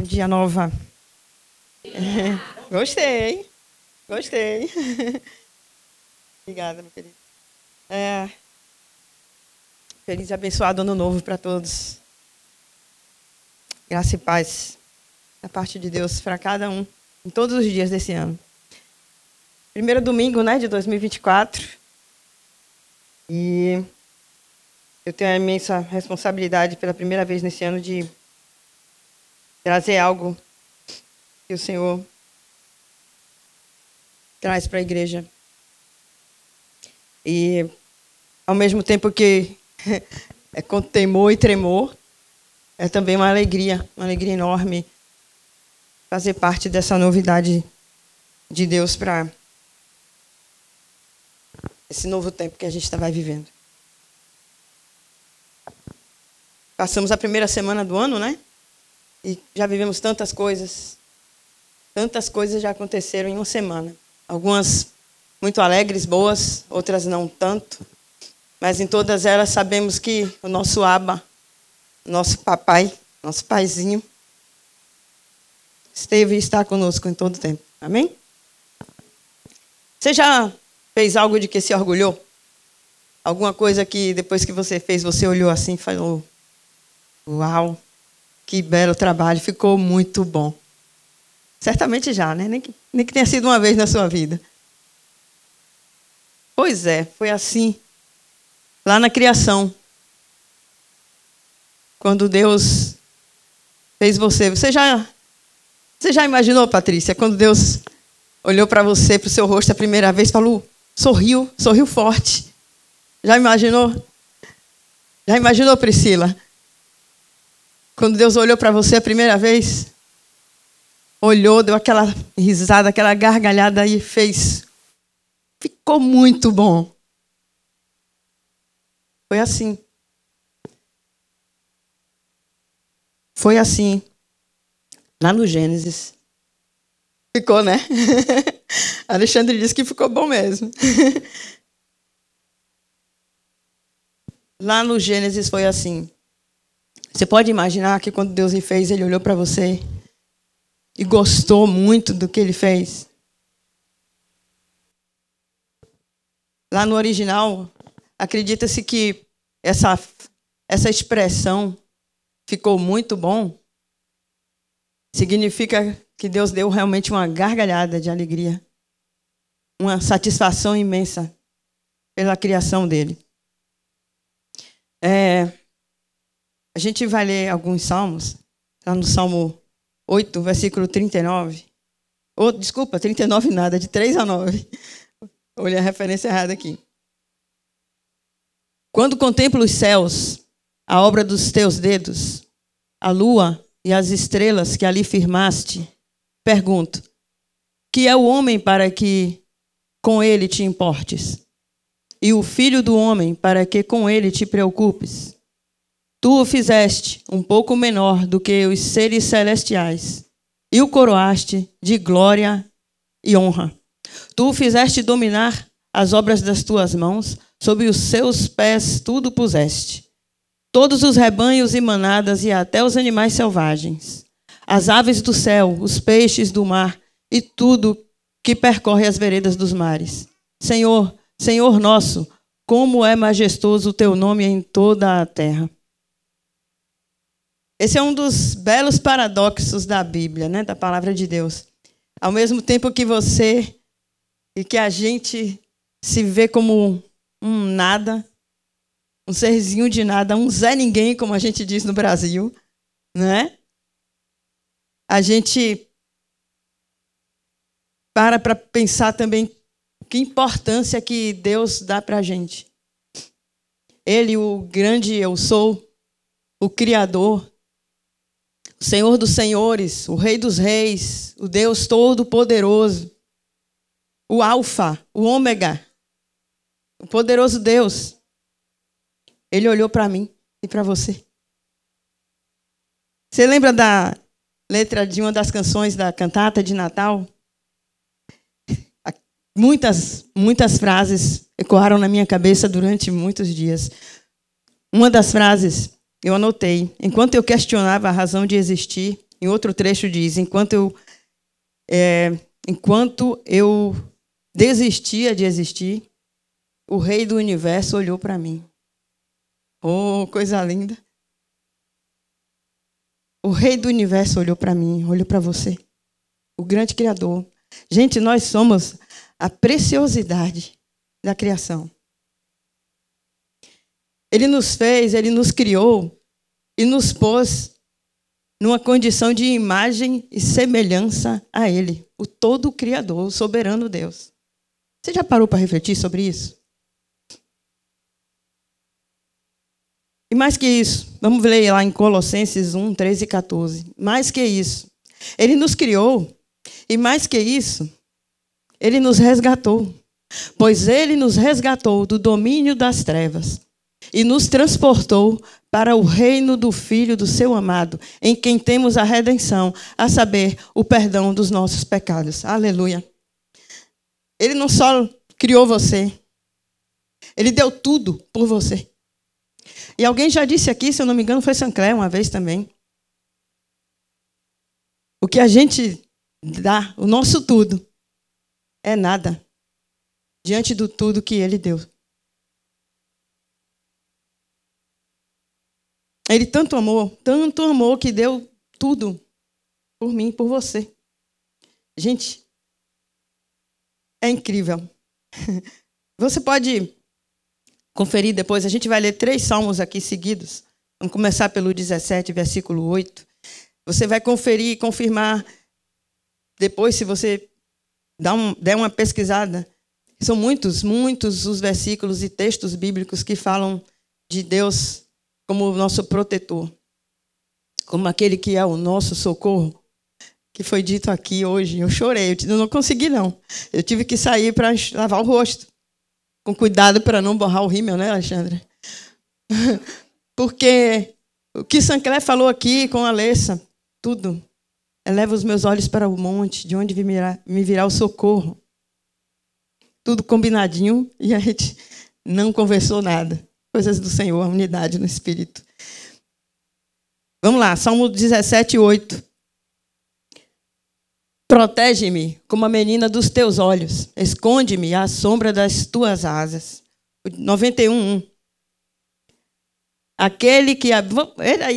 Bom dia, Nova. É, gostei. Gostei. Obrigada, meu querido. É, feliz e abençoado ano novo para todos. Graça e paz da parte de Deus para cada um, em todos os dias desse ano. Primeiro domingo, né, de 2024. E eu tenho a imensa responsabilidade pela primeira vez nesse ano de trazer algo que o Senhor traz para a igreja. E ao mesmo tempo que é com temor e tremor, é também uma alegria, uma alegria enorme fazer parte dessa novidade de Deus para esse novo tempo que a gente vai vivendo. Passamos a primeira semana do ano, né? E já vivemos tantas coisas. Tantas coisas já aconteceram em uma semana. Algumas muito alegres, boas, outras não tanto. Mas em todas elas sabemos que o nosso Aba, nosso papai, nosso paizinho, esteve e está conosco em todo o tempo. Amém? Você já fez algo de que se orgulhou? Alguma coisa que depois que você fez, você olhou assim e falou: Uau, que belo trabalho, ficou muito bom. Certamente já, né? Nem que, nem que tenha sido uma vez na sua vida. Pois é, foi assim. Lá na criação. Quando Deus fez você. Você já, você já imaginou, Patrícia, quando Deus olhou para você, para o seu rosto a primeira vez, falou, sorriu, sorriu forte. Já imaginou? Já imaginou, Priscila? Quando Deus olhou para você a primeira vez, olhou, deu aquela risada, aquela gargalhada e fez. Ficou muito bom. Foi assim. Foi assim. Lá no Gênesis. Ficou, né? Alexandre disse que ficou bom mesmo. Lá no Gênesis foi assim. Você pode imaginar que quando Deus lhe fez, ele olhou para você e gostou muito do que ele fez? Lá no original, acredita-se que essa, essa expressão ficou muito bom. Significa que Deus deu realmente uma gargalhada de alegria, uma satisfação imensa pela criação dele. É, a gente vai ler alguns salmos, está no Salmo 8, versículo 39. Oh, desculpa, 39 nada, de 3 a 9. Olhei a referência errada aqui. Quando contemplo os céus, a obra dos teus dedos, a lua e as estrelas que ali firmaste, pergunto: que é o homem para que com ele te importes? E o filho do homem para que com ele te preocupes? Tu o fizeste um pouco menor do que os seres celestiais, e o coroaste de glória e honra. Tu o fizeste dominar as obras das tuas mãos, sob os seus pés tudo puseste. Todos os rebanhos e manadas e até os animais selvagens, as aves do céu, os peixes do mar e tudo que percorre as veredas dos mares. Senhor, Senhor nosso, como é majestoso o teu nome em toda a terra. Esse é um dos belos paradoxos da Bíblia, né, da palavra de Deus. Ao mesmo tempo que você e que a gente se vê como um nada, um serzinho de nada, um Zé Ninguém, como a gente diz no Brasil, né? A gente para para pensar também que importância que Deus dá para a gente. Ele, o grande eu sou, o Criador, Senhor dos Senhores, o Rei dos Reis, o Deus Todo-Poderoso, o Alfa, o Ômega, o poderoso Deus. Ele olhou para mim e para você. Você lembra da letra de uma das canções da cantata de Natal? Muitas, muitas frases ecoaram na minha cabeça durante muitos dias. Uma das frases eu anotei. Enquanto eu questionava a razão de existir, em outro trecho diz: enquanto eu, é, enquanto eu desistia de existir, o Rei do Universo olhou para mim. Oh, coisa linda! O Rei do Universo olhou para mim, olhou para você, o grande Criador. Gente, nós somos a preciosidade da criação. Ele nos fez, ele nos criou e nos pôs numa condição de imagem e semelhança a Ele, o todo Criador, o soberano Deus. Você já parou para refletir sobre isso? E mais que isso, vamos ler lá em Colossenses 1, 13 e 14. Mais que isso, Ele nos criou, e mais que isso, Ele nos resgatou. Pois Ele nos resgatou do domínio das trevas e nos transportou para o reino do Filho do seu amado, em quem temos a redenção, a saber, o perdão dos nossos pecados. Aleluia. Ele não só criou você, ele deu tudo por você. E alguém já disse aqui, se eu não me engano, foi Sancler uma vez também. O que a gente dá, o nosso tudo, é nada diante do tudo que ele deu. Ele tanto amou, tanto amou que deu tudo por mim, por você. Gente, é incrível. Você pode conferir depois, a gente vai ler três salmos aqui seguidos. Vamos começar pelo 17, versículo 8. Você vai conferir e confirmar depois, se você um, der uma pesquisada. São muitos, muitos os versículos e textos bíblicos que falam de Deus como o nosso protetor, como aquele que é o nosso socorro, que foi dito aqui hoje. Eu chorei, eu não consegui não. Eu tive que sair para lavar o rosto, com cuidado para não borrar o rímel, né, Alexandre? Porque o que Sancler falou aqui com a Alessa, tudo. Eleva os meus olhos para o monte, de onde me virá o socorro. Tudo combinadinho e a gente não conversou nada coisas do Senhor, a unidade no Espírito. Vamos lá, Salmo 17, 8. Protege-me como a menina dos teus olhos, esconde-me à sombra das tuas asas. 91, 1. Aquele que.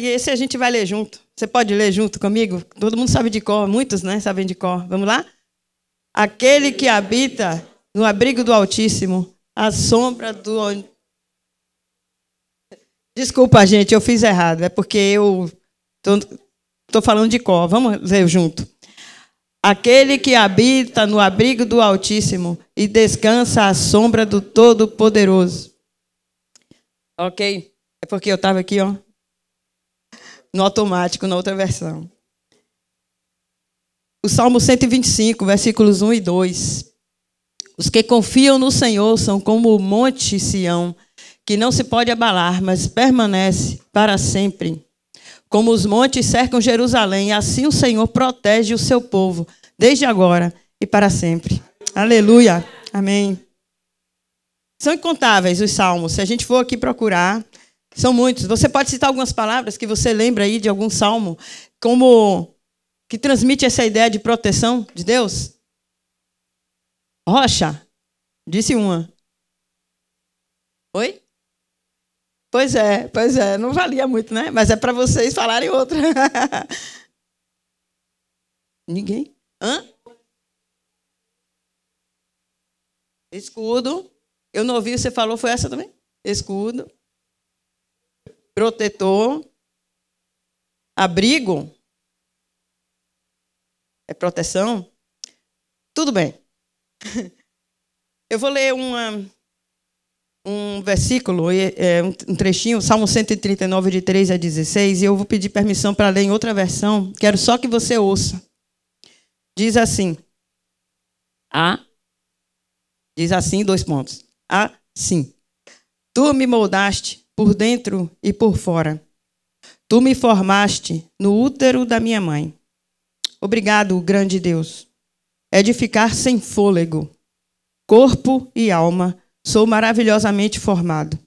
Esse a gente vai ler junto. Você pode ler junto comigo? Todo mundo sabe de cor, muitos né, sabem de cor. Vamos lá? Aquele que habita no abrigo do Altíssimo, à sombra do Desculpa, gente, eu fiz errado. É porque eu estou falando de cor. Vamos ler junto. Aquele que habita no abrigo do Altíssimo e descansa à sombra do Todo-Poderoso. Ok? É porque eu estava aqui, ó, no automático, na outra versão. O Salmo 125, versículos 1 e 2. Os que confiam no Senhor são como o monte Sião que não se pode abalar, mas permanece para sempre. Como os montes cercam Jerusalém, assim o Senhor protege o seu povo, desde agora e para sempre. Aleluia. Amém. São incontáveis os salmos. Se a gente for aqui procurar, são muitos. Você pode citar algumas palavras que você lembra aí de algum salmo, como que transmite essa ideia de proteção de Deus? Rocha, disse uma. Oi? Pois é, pois é, não valia muito, né? Mas é para vocês falarem outra. Ninguém? Hã? Escudo. Eu não ouvi, você falou, foi essa também? Escudo. Protetor. Abrigo. É proteção? Tudo bem. Eu vou ler uma, um versículo, é, um trechinho, Salmo 139, de 3 a 16, e eu vou pedir permissão para ler em outra versão, quero só que você ouça. Diz assim: A. Diz assim, dois pontos. Assim. Tu me moldaste por dentro e por fora. Tu me formaste no útero da minha mãe. Obrigado, grande Deus. É de ficar sem fôlego, corpo e alma Sou maravilhosamente formado.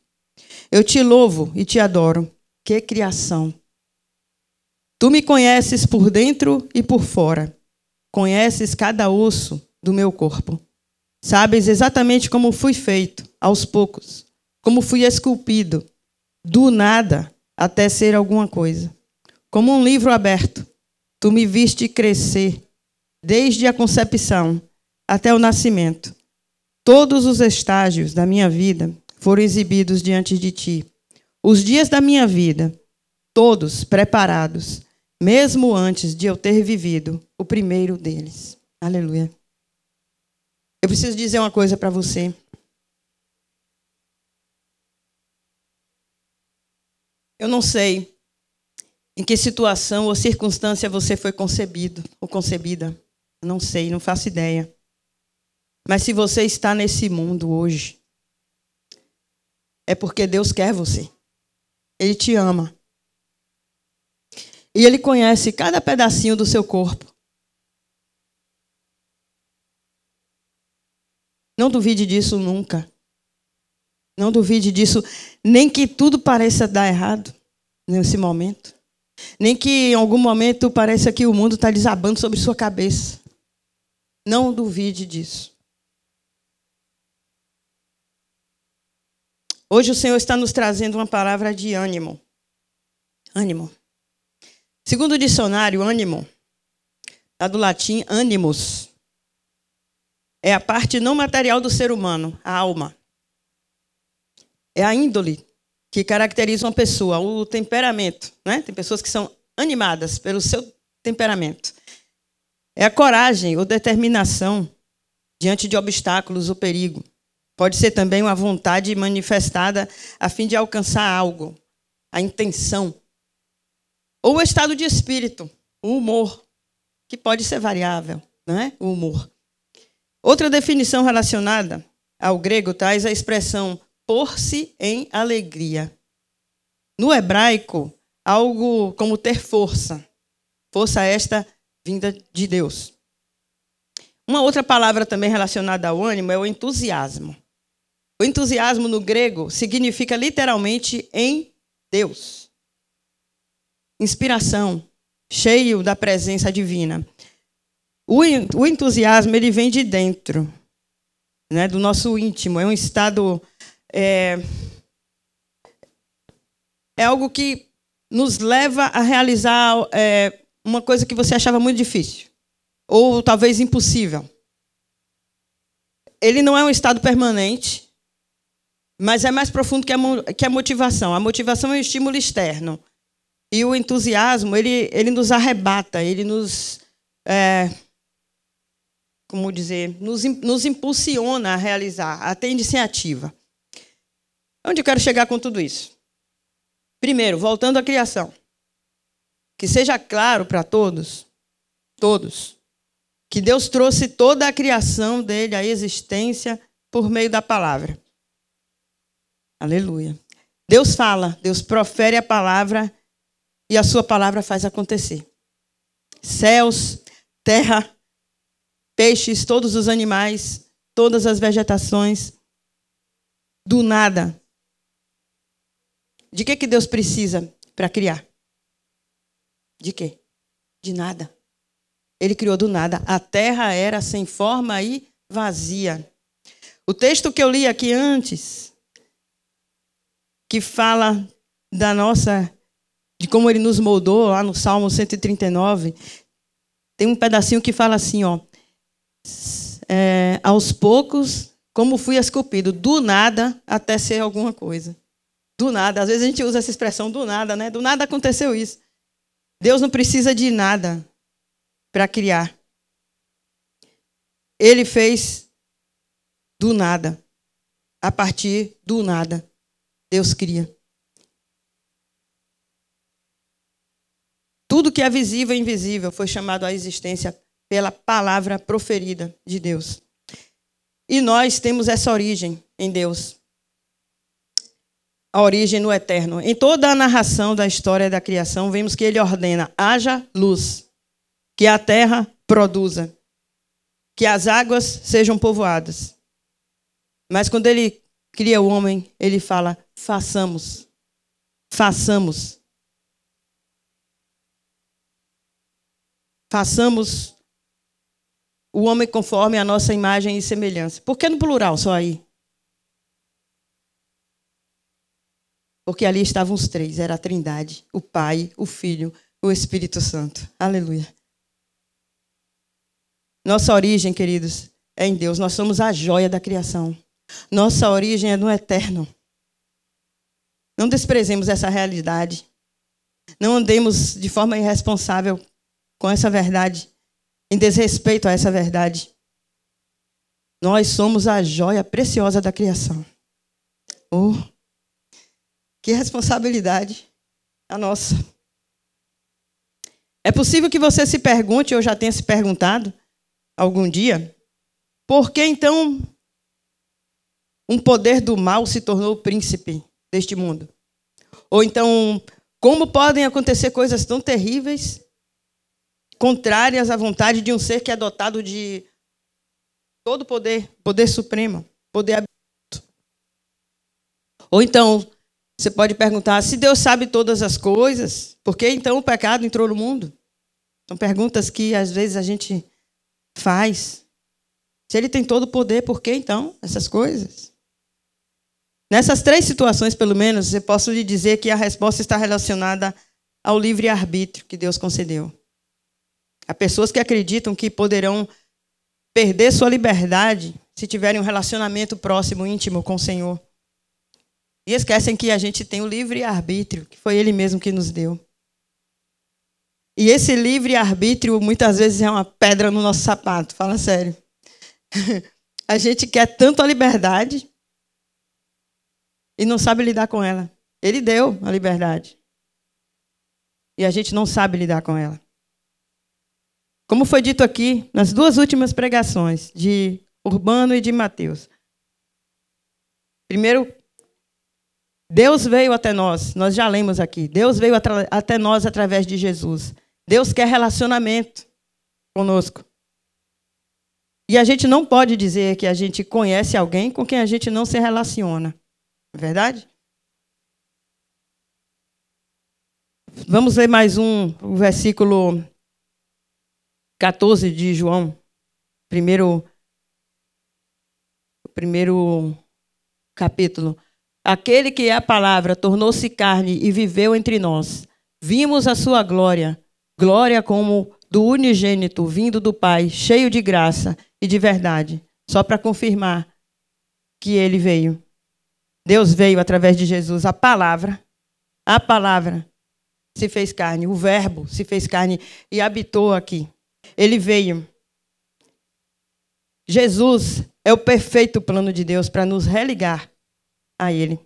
Eu te louvo e te adoro. Que criação. Tu me conheces por dentro e por fora. Conheces cada osso do meu corpo. Sabes exatamente como fui feito, aos poucos, como fui esculpido, do nada até ser alguma coisa. Como um livro aberto, tu me viste crescer, desde a concepção até o nascimento. Todos os estágios da minha vida foram exibidos diante de ti. Os dias da minha vida, todos preparados, mesmo antes de eu ter vivido o primeiro deles. Aleluia. Eu preciso dizer uma coisa para você. Eu não sei em que situação ou circunstância você foi concebido ou concebida. Não sei, não faço ideia. Mas se você está nesse mundo hoje, é porque Deus quer você. Ele te ama. E Ele conhece cada pedacinho do seu corpo. Não duvide disso nunca. Não duvide disso, nem que tudo pareça dar errado nesse momento. Nem que em algum momento pareça que o mundo está desabando sobre sua cabeça. Não duvide disso. Hoje o Senhor está nos trazendo uma palavra de ânimo. Ânimo. Segundo o dicionário, ânimo, lá do latim animus, é a parte não material do ser humano, a alma. É a índole que caracteriza uma pessoa, o temperamento. Né? Tem pessoas que são animadas pelo seu temperamento. É a coragem ou determinação diante de obstáculos ou perigo. Pode ser também uma vontade manifestada a fim de alcançar algo, a intenção ou o estado de espírito, o humor, que pode ser variável, não é? O humor. Outra definição relacionada ao grego traz a expressão pôr-se em alegria. No hebraico, algo como ter força. Força esta vinda de Deus. Uma outra palavra também relacionada ao ânimo é o entusiasmo. O entusiasmo no grego significa literalmente em Deus inspiração, cheio da presença divina. O, entusiasmo ele vem de dentro, né, do nosso íntimo. É um estado é, é algo que nos leva a realizar é, uma coisa que você achava muito difícil ou talvez impossível. Ele não é um estado permanente, mas é mais profundo que a, que a motivação. A motivação é um estímulo externo. E o entusiasmo, ele, ele nos arrebata, ele nos. É, como dizer? Nos, nos impulsiona a realizar, a ter iniciativa. Onde eu quero chegar com tudo isso? Primeiro, voltando à criação. Que seja claro para todos, todos, que Deus trouxe toda a criação dele à existência por meio da palavra. Aleluia. Deus fala, Deus profere a palavra e a sua palavra faz acontecer. Céus, terra, peixes, todos os animais, todas as vegetações, do nada. De que, que Deus precisa para criar? De quê? De nada. Ele criou do nada. A terra era sem forma e vazia. O texto que eu li aqui antes, que fala da nossa de como ele nos moldou lá no Salmo 139, tem um pedacinho que fala assim, ó, é, aos poucos, como fui esculpido, do nada até ser alguma coisa. Do nada. Às vezes a gente usa essa expressão do nada, né? Do nada aconteceu isso. Deus não precisa de nada para criar. Ele fez do nada. A partir do nada. Deus cria. Tudo que é visível e invisível foi chamado à existência pela palavra proferida de Deus. E nós temos essa origem em Deus. A origem no eterno. Em toda a narração da história da criação, vemos que ele ordena: haja luz, que a terra produza, que as águas sejam povoadas. Mas quando ele cria o homem, ele fala: façamos, façamos. façamos o homem conforme a nossa imagem e semelhança. Por que no plural só aí? Porque ali estavam os três, era a Trindade, o Pai, o Filho, o Espírito Santo. Aleluia. Nossa origem, queridos, é em Deus. Nós somos a joia da criação. Nossa origem é no eterno. Não desprezemos essa realidade. Não andemos de forma irresponsável com essa verdade, em desrespeito a essa verdade. Nós somos a joia preciosa da criação. Oh, que responsabilidade a nossa. É possível que você se pergunte, ou já tenha se perguntado algum dia, por que então um poder do mal se tornou príncipe deste mundo? Ou então, como podem acontecer coisas tão terríveis, contrárias à vontade de um ser que é dotado de todo poder, poder supremo, poder absoluto? Ou então, você pode perguntar: se Deus sabe todas as coisas, por que então o pecado entrou no mundo? São perguntas que às vezes a gente faz. Se ele tem todo o poder, por que então essas coisas? Nessas três situações, pelo menos, eu posso lhe dizer que a resposta está relacionada ao livre-arbítrio que Deus concedeu. Há pessoas que acreditam que poderão perder sua liberdade se tiverem um relacionamento próximo, íntimo com o Senhor. E esquecem que a gente tem o livre-arbítrio, que foi Ele mesmo que nos deu. E esse livre-arbítrio muitas vezes é uma pedra no nosso sapato, fala sério. A gente quer tanto a liberdade e não sabe lidar com ela. Ele deu a liberdade. E a gente não sabe lidar com ela. Como foi dito aqui nas duas últimas pregações, de Urbano e de Mateus. Primeiro, Deus veio até nós, nós já lemos aqui. Deus veio até nós através de Jesus. Deus quer relacionamento conosco. E a gente não pode dizer que a gente conhece alguém com quem a gente não se relaciona. É verdade? Vamos ler mais um, o versículo 14 de João. Primeiro, primeiro capítulo. Aquele que é a palavra tornou-se carne e viveu entre nós. Vimos a sua glória, glória como do unigênito vindo do Pai, cheio de graça e de verdade. Só para confirmar que ele veio. Deus veio através de Jesus, a palavra, a palavra se fez carne, o verbo se fez carne e habitou aqui. Ele veio. Jesus é o perfeito plano de Deus para nos religar a Ele.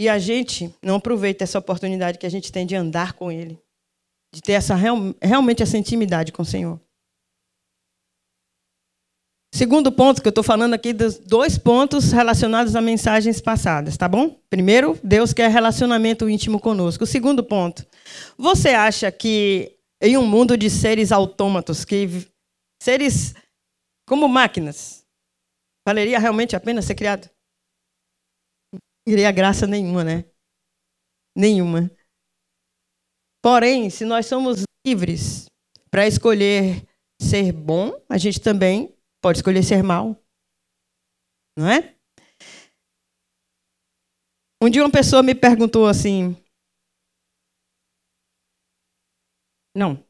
E a gente não aproveita essa oportunidade que a gente tem de andar com Ele, de ter essa realmente essa intimidade com o Senhor. Segundo ponto que eu estou falando aqui, dos dois pontos relacionados a mensagens passadas, tá bom? Primeiro, Deus quer relacionamento íntimo conosco. O segundo ponto, você acha que em um mundo de seres autômatos, que seres como máquinas, Valeria realmente a pena ser criado? Iria graça nenhuma, né? Nenhuma. Porém, se nós somos livres para escolher ser bom, a gente também pode escolher ser mal. Não é? Um dia uma pessoa me perguntou assim. Não,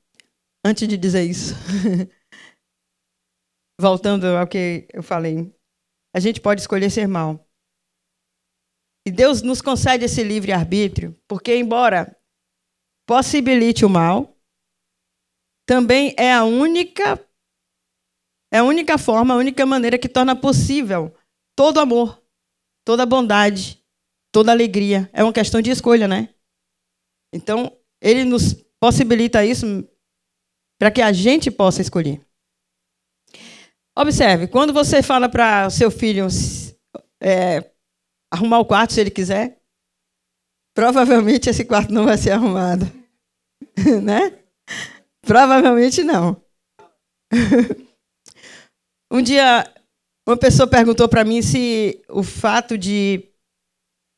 antes de dizer isso. Voltando ao que eu falei a gente pode escolher ser mal. E Deus nos concede esse livre-arbítrio, porque, embora possibilite o mal, também é a única é a única forma, a única maneira que torna possível todo amor, toda bondade, toda alegria. É uma questão de escolha, né? Então, ele nos possibilita isso para que a gente possa escolher. Observe, quando você fala para seu filho é, arrumar o quarto se ele quiser, provavelmente esse quarto não vai ser arrumado. né? Provavelmente não. um dia, uma pessoa perguntou para mim se o fato de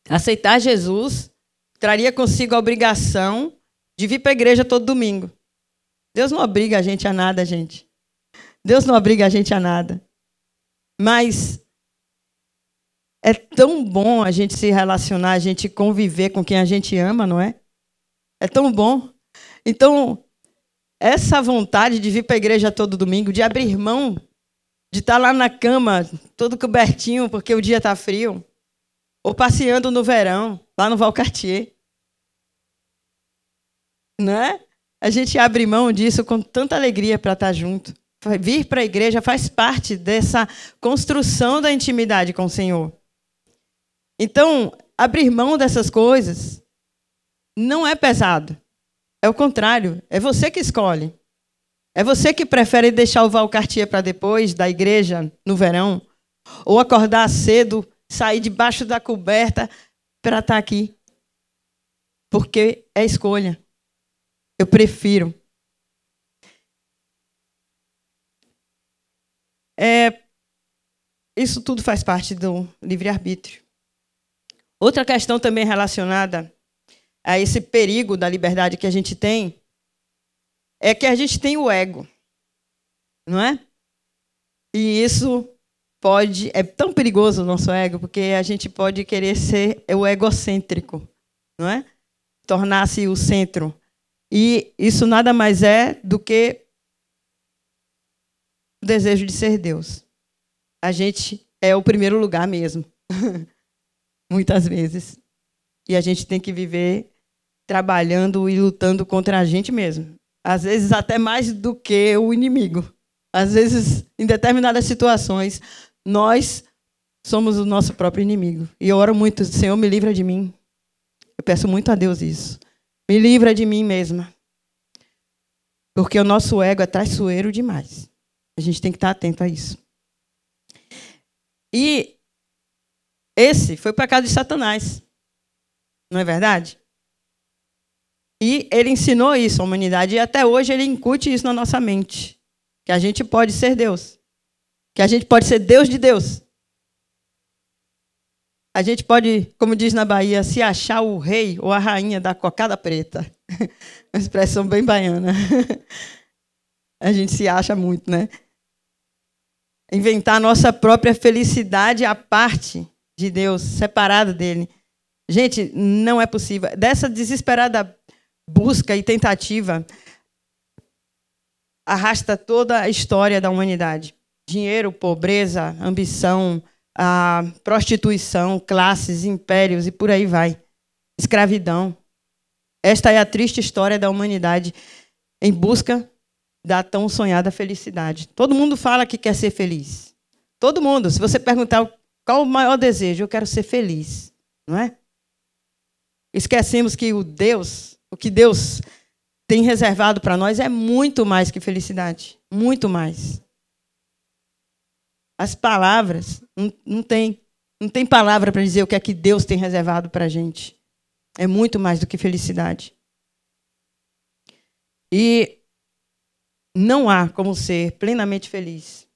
aceitar Jesus traria consigo a obrigação de vir para a igreja todo domingo. Deus não obriga a gente a nada, gente. Deus não obriga a gente a nada. Mas é tão bom a gente se relacionar, a gente conviver com quem a gente ama, não é? É tão bom. Então, essa vontade de vir para a igreja todo domingo, de abrir mão, de estar tá lá na cama, todo cobertinho, porque o dia está frio, ou passeando no verão, lá no Valcartier. Não é? A gente abre mão disso com tanta alegria para estar tá junto. Vir para a igreja faz parte dessa construção da intimidade com o Senhor. Então, abrir mão dessas coisas não é pesado. É o contrário, é você que escolhe. É você que prefere deixar o Valcartier para depois da igreja no verão, ou acordar cedo, sair debaixo da coberta para estar tá aqui. Porque é escolha. Eu prefiro. É, isso tudo faz parte do livre-arbítrio. Outra questão também relacionada a esse perigo da liberdade que a gente tem é que a gente tem o ego, não é? E isso pode é tão perigoso o nosso ego porque a gente pode querer ser o egocêntrico, não é? Tornar-se o centro. E isso nada mais é do que o desejo de ser Deus. A gente é o primeiro lugar mesmo. Muitas vezes. E a gente tem que viver trabalhando e lutando contra a gente mesmo. Às vezes até mais do que o inimigo. Às vezes, em determinadas situações, nós somos o nosso próprio inimigo. E eu oro muito, Senhor, me livra de mim. Eu peço muito a Deus isso. Me livra de mim mesma. Porque o nosso ego é traiçoeiro demais. A gente tem que estar atento a isso. E esse foi o pecado de Satanás. Não é verdade? E ele ensinou isso à humanidade e até hoje ele incute isso na nossa mente, que a gente pode ser Deus, que a gente pode ser Deus de Deus. A gente pode, como diz na Bahia, se achar o rei ou a rainha da cocada preta. Uma expressão bem baiana. A gente se acha muito, né? Inventar a nossa própria felicidade à parte de Deus, separada dele. Gente, não é possível. Dessa desesperada busca e tentativa arrasta toda a história da humanidade. Dinheiro, pobreza, ambição, a prostituição, classes, impérios e por aí vai. Escravidão. Esta é a triste história da humanidade em busca da tão sonhada felicidade. Todo mundo fala que quer ser feliz. Todo mundo. Se você perguntar qual o maior desejo, eu quero ser feliz, não é? Esquecemos que o Deus, o que Deus tem reservado para nós é muito mais que felicidade, muito mais. As palavras não, não tem, não tem palavra para dizer o que é que Deus tem reservado para a gente. É muito mais do que felicidade. E não há como ser plenamente feliz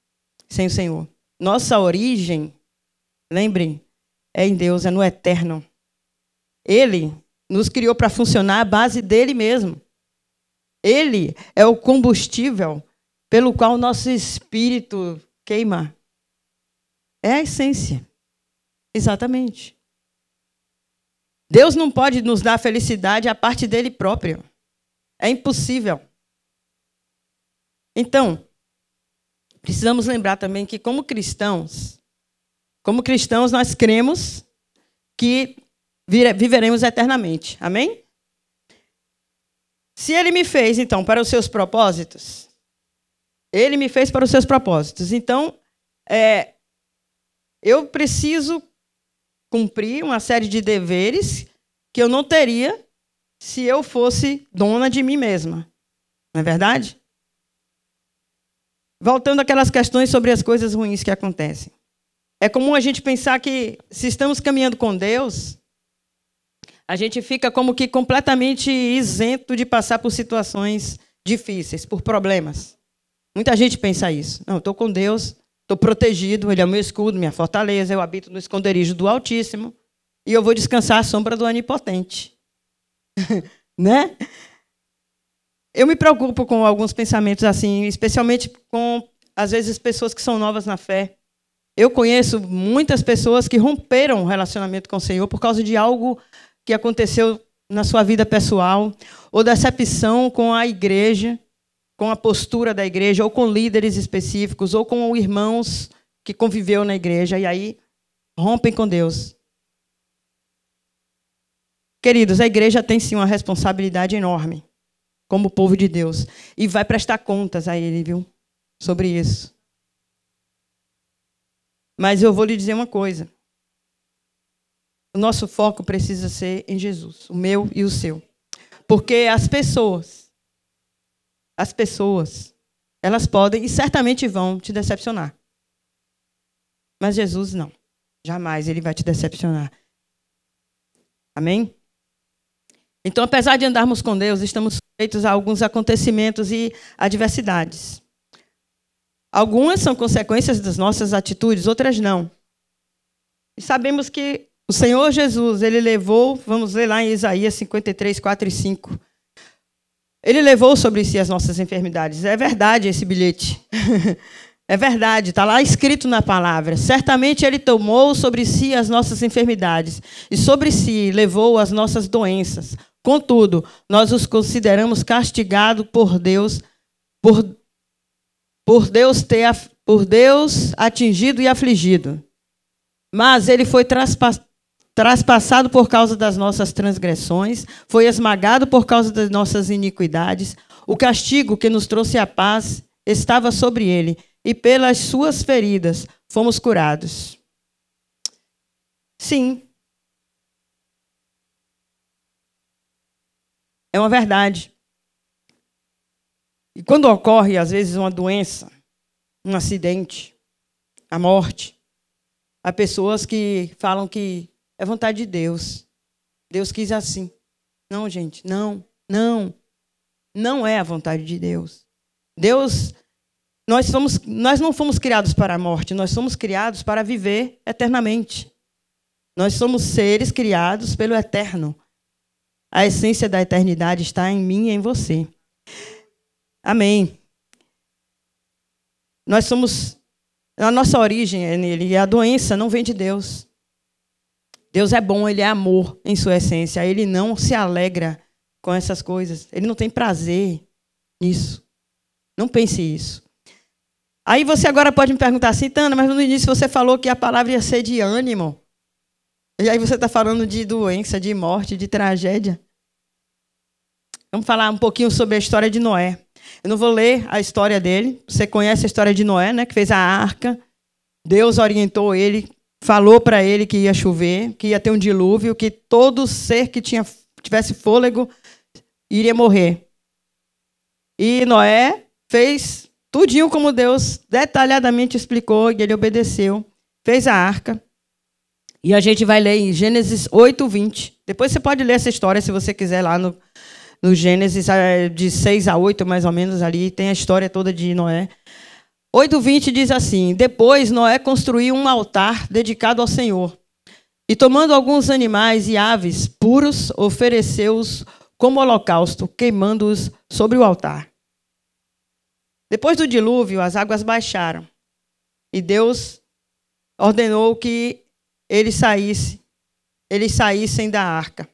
sem o Senhor. Nossa origem, lembrem, é em Deus, é no eterno. Ele nos criou para funcionar à base dele mesmo. Ele é o combustível pelo qual o nosso espírito queima. É a essência. Exatamente. Deus não pode nos dar felicidade a parte dele próprio. É impossível. Então, precisamos lembrar também que como cristãos, como cristãos nós cremos que viveremos eternamente. Amém? Se ele me fez, então, para os seus propósitos, ele me fez para os seus propósitos. Então, é, eu preciso cumprir uma série de deveres que eu não teria se eu fosse dona de mim mesma. Não é verdade? Voltando àquelas questões sobre as coisas ruins que acontecem. É comum a gente pensar que se estamos caminhando com Deus, a gente fica como que completamente isento de passar por situações difíceis, por problemas. Muita gente pensa isso. Não, estou com Deus, estou protegido, Ele é o meu escudo, minha fortaleza, eu habito no esconderijo do Altíssimo e eu vou descansar à sombra do Onipotente. né? eu me preocupo com alguns pensamentos assim, especialmente com, às vezes, pessoas que são novas na fé. Eu conheço muitas pessoas que romperam o relacionamento com o Senhor por causa de algo que aconteceu na sua vida pessoal, ou decepção com a igreja, com a postura da igreja, ou com líderes específicos, ou com irmãos que conviveu na igreja, e aí rompem com Deus. Queridos, a igreja tem sim uma responsabilidade enorme, como povo de Deus, e vai prestar contas a Ele, viu? Sobre isso. Mas eu vou lhe dizer uma coisa. O nosso foco precisa ser em Jesus, o meu e o seu. Porque as pessoas, as pessoas, elas podem e certamente vão te decepcionar. Mas Jesus não. Jamais ele vai te decepcionar. Amém? Então, apesar de andarmos com Deus, estamos sujeitos a alguns acontecimentos e adversidades. Algumas são consequências das nossas atitudes, outras não. E sabemos que o Senhor Jesus, ele levou, vamos ler lá em Isaías 53, 4 e 5. Ele levou sobre si as nossas enfermidades. É verdade esse bilhete. é verdade, está lá escrito na palavra. Certamente ele tomou sobre si as nossas enfermidades e sobre si levou as nossas doenças. Contudo, nós os consideramos castigados por Deus, por por Deus ter por Deus atingido e afligido. Mas ele foi traspassado por causa das nossas transgressões, foi esmagado por causa das nossas iniquidades. O castigo que nos trouxe a paz estava sobre ele, e pelas suas feridas fomos curados. Sim. É uma verdade. E quando ocorre, às vezes, uma doença, um acidente, a morte, há pessoas que falam que é vontade de Deus. Deus quis assim. Não, gente, não, não. Não é a vontade de Deus. Deus, nós, somos, nós não fomos criados para a morte, nós somos criados para viver eternamente. Nós somos seres criados pelo eterno. A essência da eternidade está em mim e em você. Amém. Nós somos. A nossa origem é nele. E a doença não vem de Deus. Deus é bom, ele é amor em sua essência. Ele não se alegra com essas coisas. Ele não tem prazer nisso. Não pense isso. Aí você agora pode me perguntar assim, Tana, mas no início você falou que a palavra ia ser de ânimo. E aí você está falando de doença, de morte, de tragédia. Vamos falar um pouquinho sobre a história de Noé. Eu não vou ler a história dele. Você conhece a história de Noé, né? Que fez a arca. Deus orientou ele, falou para ele que ia chover, que ia ter um dilúvio, que todo ser que tinha, tivesse fôlego iria morrer. E Noé fez tudinho como Deus detalhadamente explicou e ele obedeceu. Fez a arca. E a gente vai ler em Gênesis 8, 20. Depois você pode ler essa história se você quiser lá no, no Gênesis, é, de 6 a 8, mais ou menos, ali, tem a história toda de Noé. 8:20 diz assim: Depois Noé construiu um altar dedicado ao Senhor. E tomando alguns animais e aves puros, ofereceu-os como holocausto, queimando-os sobre o altar. Depois do dilúvio, as águas baixaram. E Deus ordenou que eles saíssem, eles saíssem da arca,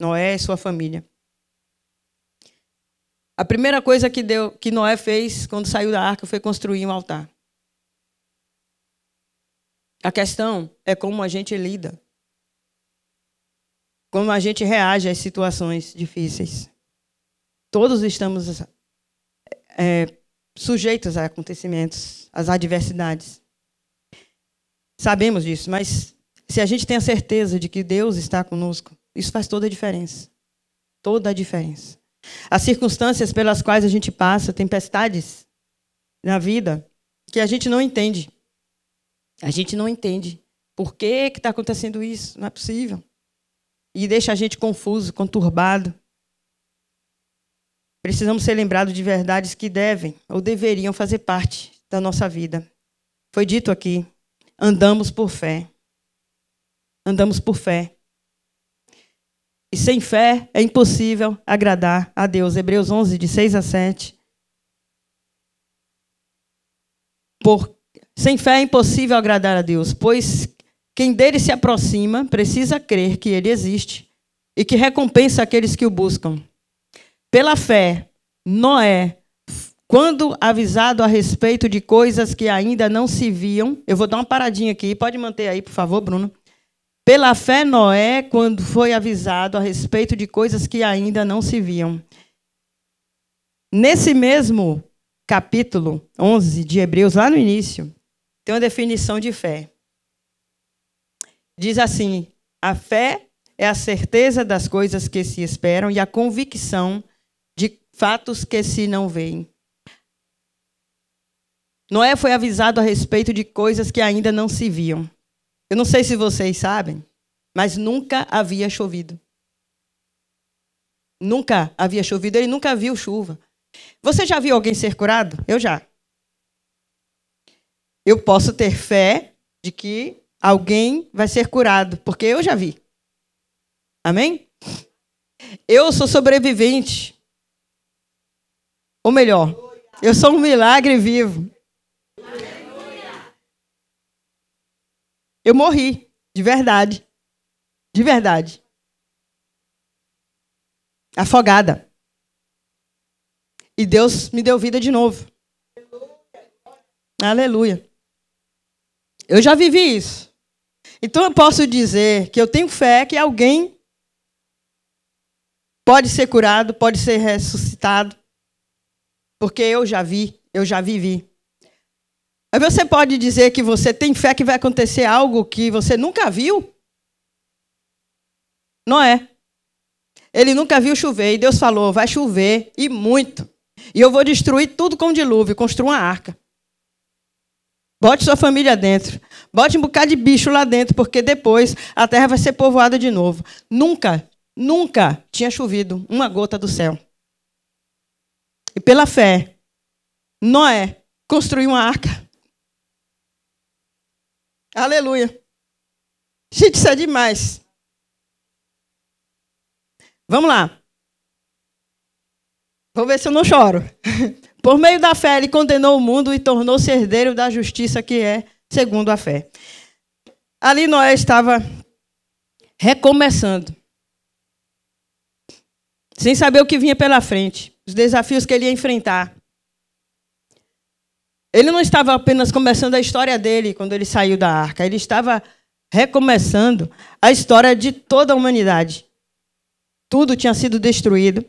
Noé e sua família. A primeira coisa que, deu, que Noé fez quando saiu da arca foi construir um altar. A questão é como a gente lida, como a gente reage às situações difíceis. Todos estamos é, sujeitos a acontecimentos, às adversidades. Sabemos disso, mas se a gente tem a certeza de que Deus está conosco, isso faz toda a diferença. Toda a diferença. As circunstâncias pelas quais a gente passa, tempestades na vida, que a gente não entende. A gente não entende. Por que está acontecendo isso? Não é possível. E deixa a gente confuso, conturbado. Precisamos ser lembrados de verdades que devem ou deveriam fazer parte da nossa vida. Foi dito aqui: andamos por fé. Andamos por fé. E sem fé é impossível agradar a Deus. Hebreus 11, de 6 a 7. Por, sem fé é impossível agradar a Deus, pois quem dele se aproxima precisa crer que ele existe e que recompensa aqueles que o buscam. Pela fé, Noé, quando avisado a respeito de coisas que ainda não se viam, eu vou dar uma paradinha aqui, pode manter aí, por favor, Bruno. Pela fé, Noé, quando foi avisado a respeito de coisas que ainda não se viam. Nesse mesmo capítulo 11 de Hebreus, lá no início, tem uma definição de fé. Diz assim: a fé é a certeza das coisas que se esperam e a convicção de fatos que se não veem. Noé foi avisado a respeito de coisas que ainda não se viam. Eu não sei se vocês sabem, mas nunca havia chovido. Nunca havia chovido, ele nunca viu chuva. Você já viu alguém ser curado? Eu já. Eu posso ter fé de que alguém vai ser curado, porque eu já vi. Amém? Eu sou sobrevivente. Ou melhor, eu sou um milagre vivo. Eu morri, de verdade. De verdade. Afogada. E Deus me deu vida de novo. Aleluia. Eu já vivi isso. Então eu posso dizer que eu tenho fé que alguém pode ser curado, pode ser ressuscitado, porque eu já vi, eu já vivi. Aí você pode dizer que você tem fé que vai acontecer algo que você nunca viu? Não é. Ele nunca viu chover e Deus falou: vai chover e muito. E eu vou destruir tudo com dilúvio, construir uma arca. Bote sua família dentro. Bote um bocado de bicho lá dentro, porque depois a terra vai ser povoada de novo. Nunca, nunca tinha chovido uma gota do céu. E pela fé, Noé construiu uma arca. Aleluia. Gente, isso é demais. Vamos lá. Vou ver se eu não choro. Por meio da fé, ele condenou o mundo e tornou-se herdeiro da justiça que é segundo a fé. Ali Noé estava recomeçando. Sem saber o que vinha pela frente, os desafios que ele ia enfrentar. Ele não estava apenas começando a história dele quando ele saiu da arca, ele estava recomeçando a história de toda a humanidade. Tudo tinha sido destruído.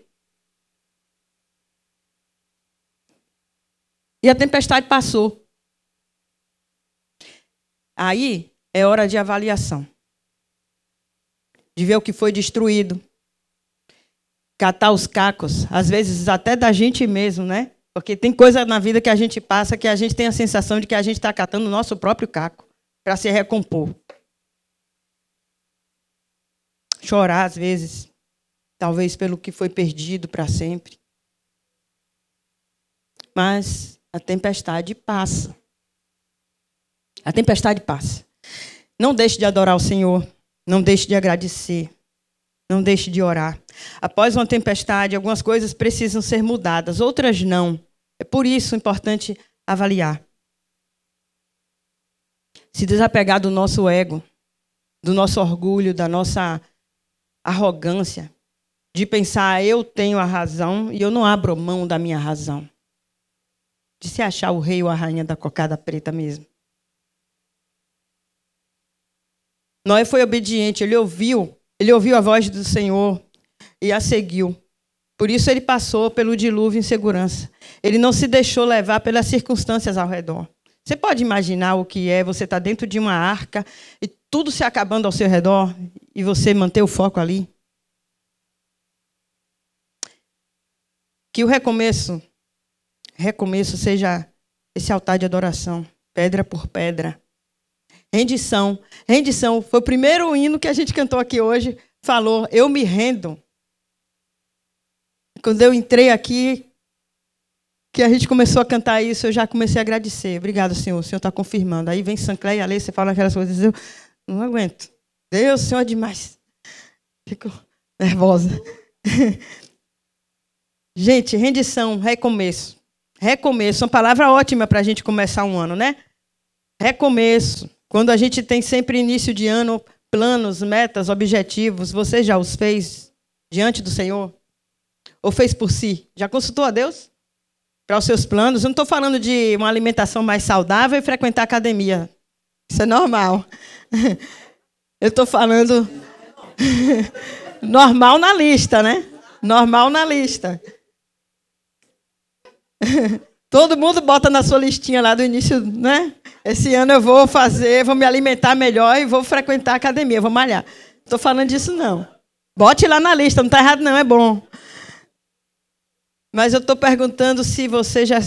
E a tempestade passou. Aí é hora de avaliação. De ver o que foi destruído. Catar os cacos, às vezes até da gente mesmo, né? Porque tem coisa na vida que a gente passa que a gente tem a sensação de que a gente está catando o nosso próprio caco para se recompor. Chorar às vezes, talvez pelo que foi perdido para sempre. Mas a tempestade passa. A tempestade passa. Não deixe de adorar o Senhor. Não deixe de agradecer. Não deixe de orar. Após uma tempestade, algumas coisas precisam ser mudadas, outras não. É por isso importante avaliar. Se desapegar do nosso ego, do nosso orgulho, da nossa arrogância, de pensar eu tenho a razão e eu não abro mão da minha razão. De se achar o rei ou a rainha da cocada preta mesmo. Noé foi obediente, ele ouviu ele ouviu a voz do Senhor e a seguiu. Por isso ele passou pelo dilúvio em segurança. Ele não se deixou levar pelas circunstâncias ao redor. Você pode imaginar o que é você estar tá dentro de uma arca e tudo se acabando ao seu redor e você manter o foco ali? Que o recomeço, recomeço seja esse altar de adoração, pedra por pedra, Rendição. Rendição. Foi o primeiro hino que a gente cantou aqui hoje. Falou, eu me rendo. Quando eu entrei aqui, que a gente começou a cantar isso, eu já comecei a agradecer. Obrigado, Senhor. O Senhor está confirmando. Aí vem Sancler e Ale, você fala aquelas coisas, eu não aguento. Deus, Senhor é demais. Fico Nervosa. gente, rendição, recomeço. Recomeço, uma palavra ótima para a gente começar um ano, né? Recomeço. Quando a gente tem sempre início de ano, planos, metas, objetivos, você já os fez diante do Senhor? Ou fez por si? Já consultou a Deus? Para os seus planos? Eu não estou falando de uma alimentação mais saudável e frequentar academia. Isso é normal. Eu estou falando normal na lista, né? Normal na lista. Todo mundo bota na sua listinha lá do início, né? Esse ano eu vou fazer, vou me alimentar melhor e vou frequentar a academia, vou malhar. Não estou falando disso, não. Bote lá na lista, não está errado, não, é bom. Mas eu estou perguntando se você já,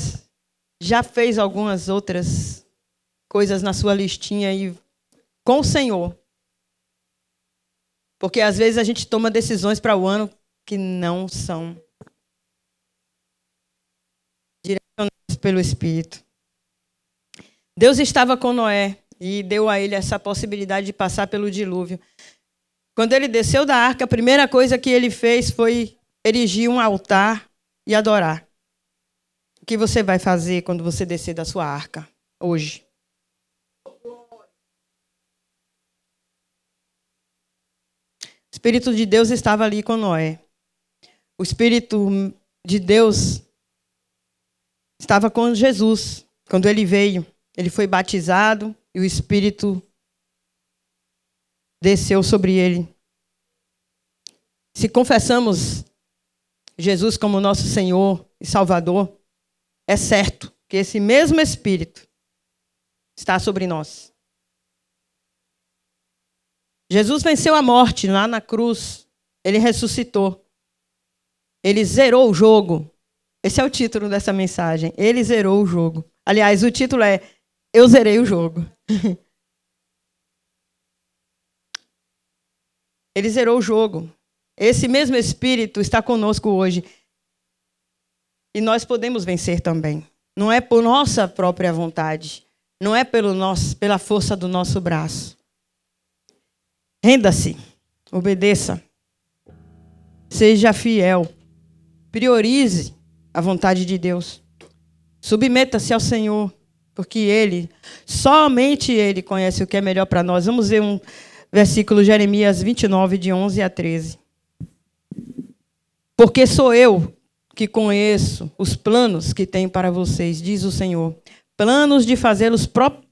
já fez algumas outras coisas na sua listinha e com o Senhor. Porque às vezes a gente toma decisões para o ano que não são direcionadas pelo Espírito. Deus estava com Noé e deu a ele essa possibilidade de passar pelo dilúvio. Quando ele desceu da arca, a primeira coisa que ele fez foi erigir um altar e adorar. O que você vai fazer quando você descer da sua arca hoje? O Espírito de Deus estava ali com Noé. O Espírito de Deus estava com Jesus quando ele veio. Ele foi batizado e o Espírito desceu sobre ele. Se confessamos Jesus como nosso Senhor e Salvador, é certo que esse mesmo Espírito está sobre nós. Jesus venceu a morte lá na cruz, ele ressuscitou. Ele zerou o jogo. Esse é o título dessa mensagem. Ele zerou o jogo. Aliás, o título é Eu zerei o jogo. ele zerou o jogo. Esse mesmo Espírito está conosco hoje. E nós podemos vencer também. Não é por nossa própria vontade. Não é pelo nosso, pela força do nosso braço. Renda-se. Obedeça. Seja fiel. Priorize a vontade de Deus. Submeta-se ao Senhor, porque Ele, somente Ele conhece o que é melhor para nós. Vamos ver um versículo Jeremias 29, de 11 a 13. Porque sou eu que conheço os planos que tenho para vocês, diz o Senhor. Planos de fazê-los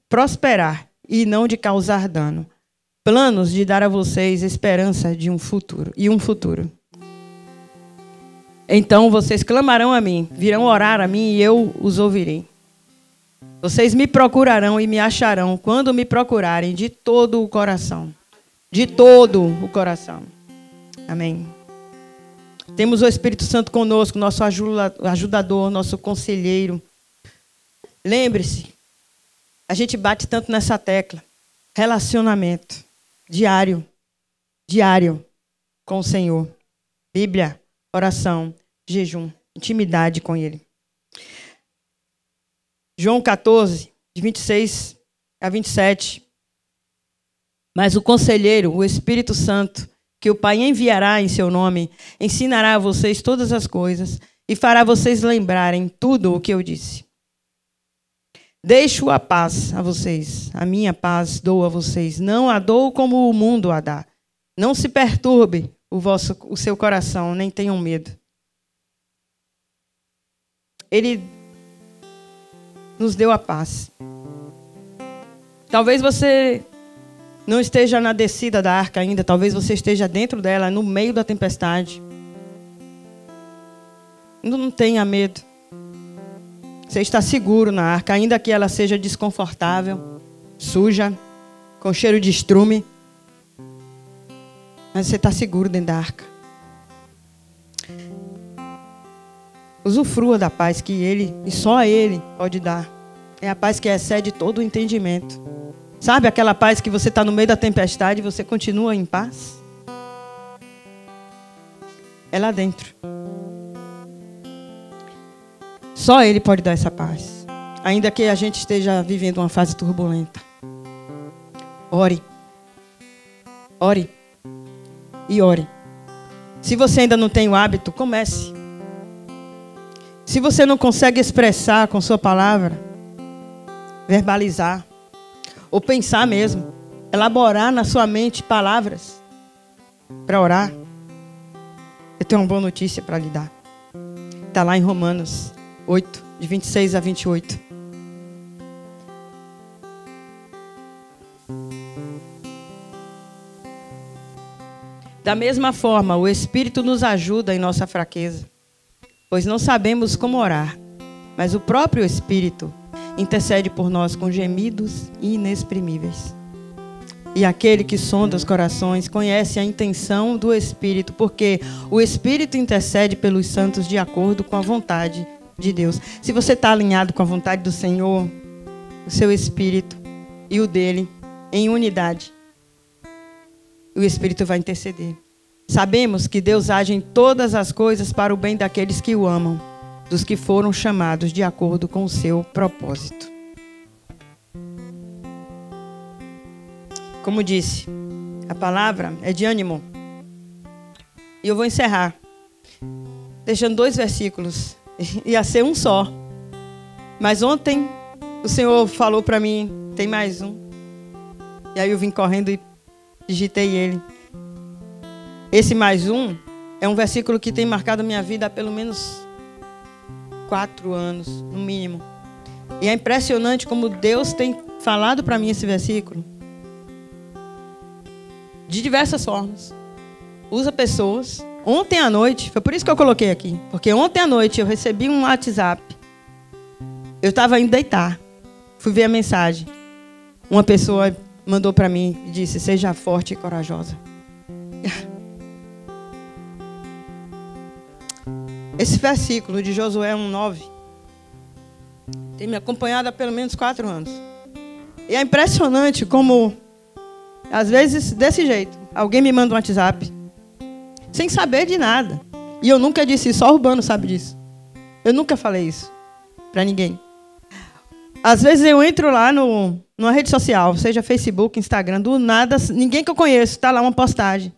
prosperar e não de causar dano. Planos de dar a vocês esperança de um futuro e um futuro. Então vocês clamarão a mim, virão orar a mim e eu os ouvirei. Vocês me procurarão e me acharão quando me procurarem de todo o coração. De todo o coração. Amém. Temos o Espírito Santo conosco, nosso ajudador, nosso conselheiro. Lembre-se, a gente bate tanto nessa tecla. Relacionamento diário, diário com o Senhor. Bíblia, oração, jejum, intimidade com Ele. João 14, de 26 a 27. Mas o conselheiro, o Espírito Santo, que o Pai enviará em seu nome, ensinará a vocês todas as coisas e fará vocês lembrarem tudo o que eu disse. Deixo a paz a vocês, a minha paz dou a vocês, não a dou como o mundo a dá. Não se perturbe o, vosso, o seu coração, nem tenham medo. Ele nos deu a paz. Talvez você não esteja na descida da arca ainda, talvez você esteja dentro dela, no meio da tempestade. Não tenha medo. Você está seguro na arca, ainda que ela seja desconfortável, suja, com cheiro de estrume. Mas você está seguro dentro da arca. Usufrua da paz que Ele e só Ele pode dar. É a paz que excede todo o entendimento. Sabe aquela paz que você está no meio da tempestade e você continua em paz? É lá dentro. Só Ele pode dar essa paz. Ainda que a gente esteja vivendo uma fase turbulenta. Ore. Ore. E ore. Se você ainda não tem o hábito, comece. Se você não consegue expressar com sua palavra, verbalizar, ou pensar mesmo, elaborar na sua mente palavras para orar, eu tenho uma boa notícia para lhe dar. Está lá em Romanos 8, de 26 a 28. Da mesma forma, o Espírito nos ajuda em nossa fraqueza, pois não sabemos como orar, mas o próprio Espírito intercede por nós com gemidos inexprimíveis. E aquele que sonda os corações conhece a intenção do Espírito, porque o Espírito intercede pelos santos de acordo com a vontade de Deus. Se você está alinhado com a vontade do Senhor, o seu Espírito e o dele em unidade, o Espírito vai interceder. Sabemos que Deus age em todas as coisas para o bem daqueles que o amam, dos que foram chamados de acordo com o seu propósito. Como disse, a palavra é de ânimo. E eu vou encerrar, deixando dois versículos. Ia ser um só. Mas ontem o Senhor falou para mim: tem mais um. E aí eu vim correndo e digitei ele. Esse mais um é um versículo que tem marcado a minha vida há pelo menos quatro anos, no mínimo. E é impressionante como Deus tem falado para mim esse versículo de diversas formas. Usa pessoas. Ontem à noite, foi por isso que eu coloquei aqui, porque ontem à noite eu recebi um WhatsApp. Eu estava indo deitar. Fui ver a mensagem. Uma pessoa mandou para mim e disse: Seja forte e corajosa. Esse versículo de Josué 1,9 tem me acompanhado há pelo menos quatro anos. E é impressionante como às vezes, desse jeito. Alguém me manda um WhatsApp. Sem saber de nada. E eu nunca disse isso. Só o Urbano sabe disso. Eu nunca falei isso. Para ninguém. Às vezes eu entro lá no, numa rede social, seja Facebook, Instagram, do nada, ninguém que eu conheço, está lá uma postagem.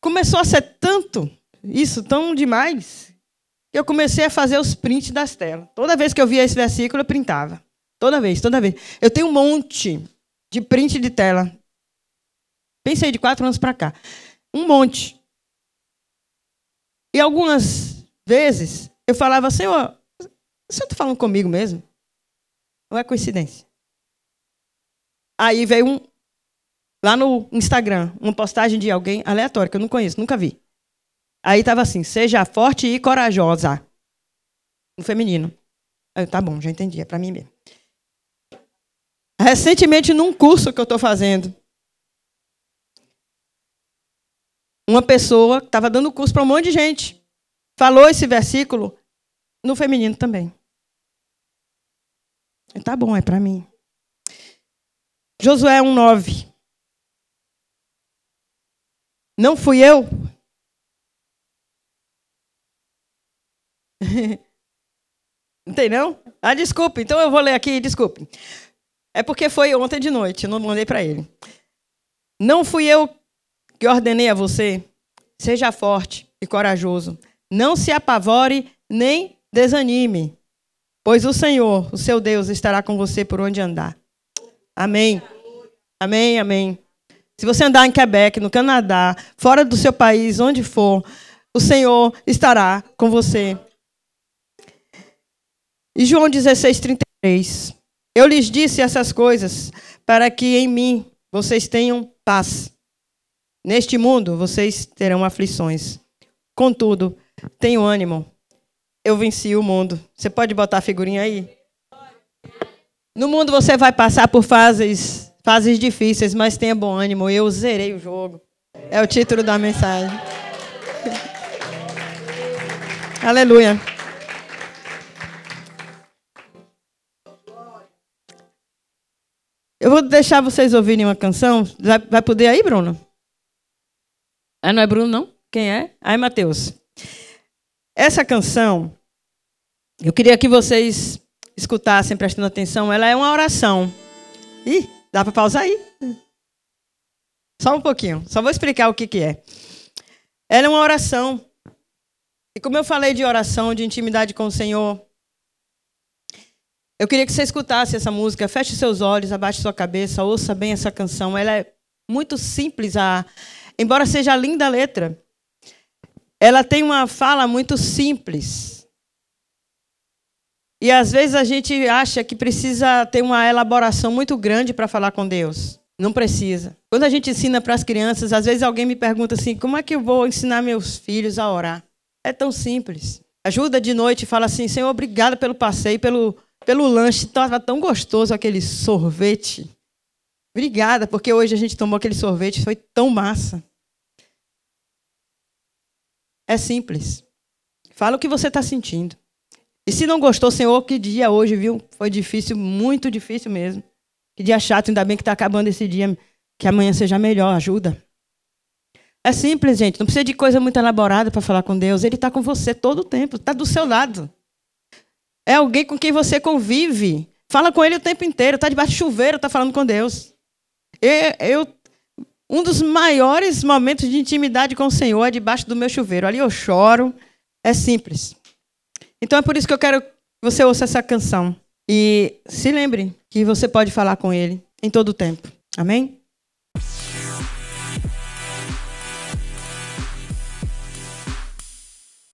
Começou a ser tanto, isso, tão demais, que eu comecei a fazer os prints das telas. Toda vez que eu via esse versículo, eu printava. Toda vez, toda vez. Eu tenho um monte de print de tela. Pensei de quatro anos para cá. Um monte. E algumas vezes eu falava, Senhor, o senhor está falando comigo mesmo? Ou é coincidência? Aí veio um, lá no Instagram, uma postagem de alguém aleatório, que eu não conheço, nunca vi. Aí estava assim, seja forte e corajosa. No feminino. Eu, tá bom, já entendi, é para mim mesmo. Recentemente, num curso que eu estou fazendo, uma pessoa estava dando curso para um monte de gente, falou esse versículo no feminino também. Tá bom, é para mim. Josué 1,9. Não fui eu? Não tem não? Ah, desculpe. Então eu vou ler aqui, desculpe. É porque foi ontem de noite, não mandei para ele. Não fui eu que ordenei a você. Seja forte e corajoso. Não se apavore nem desanime, pois o Senhor, o seu Deus, estará com você por onde andar. Amém. Amém, amém. Se você andar em Quebec, no Canadá, fora do seu país, onde for, o Senhor estará com você. E João 16, 33. Eu lhes disse essas coisas para que em mim vocês tenham paz. Neste mundo vocês terão aflições. Contudo, tenho ânimo. Eu venci o mundo. Você pode botar a figurinha aí? No mundo você vai passar por fases, fases difíceis, mas tenha bom ânimo. Eu zerei o jogo. É o título da mensagem. Aleluia. Eu vou deixar vocês ouvirem uma canção. Vai poder aí, Bruno? Ah, não é Bruno, não? Quem é? Ah, é Matheus. Essa canção, eu queria que vocês escutassem prestando atenção. Ela é uma oração. Ih, dá para pausar aí? Só um pouquinho. Só vou explicar o que, que é. Ela é uma oração. E como eu falei de oração, de intimidade com o Senhor, eu queria que você escutasse essa música. Feche seus olhos, abaixe sua cabeça, ouça bem essa canção. Ela é muito simples, a... embora seja linda a letra. Ela tem uma fala muito simples. E às vezes a gente acha que precisa ter uma elaboração muito grande para falar com Deus. Não precisa. Quando a gente ensina para as crianças, às vezes alguém me pergunta assim: como é que eu vou ensinar meus filhos a orar? É tão simples. Ajuda de noite e fala assim: Senhor, obrigada pelo passeio, pelo, pelo lanche. Estava tão gostoso aquele sorvete. Obrigada, porque hoje a gente tomou aquele sorvete, foi tão massa. É simples. Fala o que você está sentindo. E se não gostou, Senhor, que dia hoje, viu? Foi difícil, muito difícil mesmo. Que dia chato, ainda bem que está acabando esse dia. Que amanhã seja melhor, ajuda. É simples, gente. Não precisa de coisa muito elaborada para falar com Deus. Ele está com você todo o tempo, está do seu lado. É alguém com quem você convive. Fala com ele o tempo inteiro. Está debaixo de chuveiro, está falando com Deus. Eu, eu, um dos maiores momentos de intimidade com o Senhor é debaixo do meu chuveiro. Ali eu choro. É simples. Então é por isso que eu quero que você ouça essa canção. E se lembre que você pode falar com Ele em todo o tempo. Amém?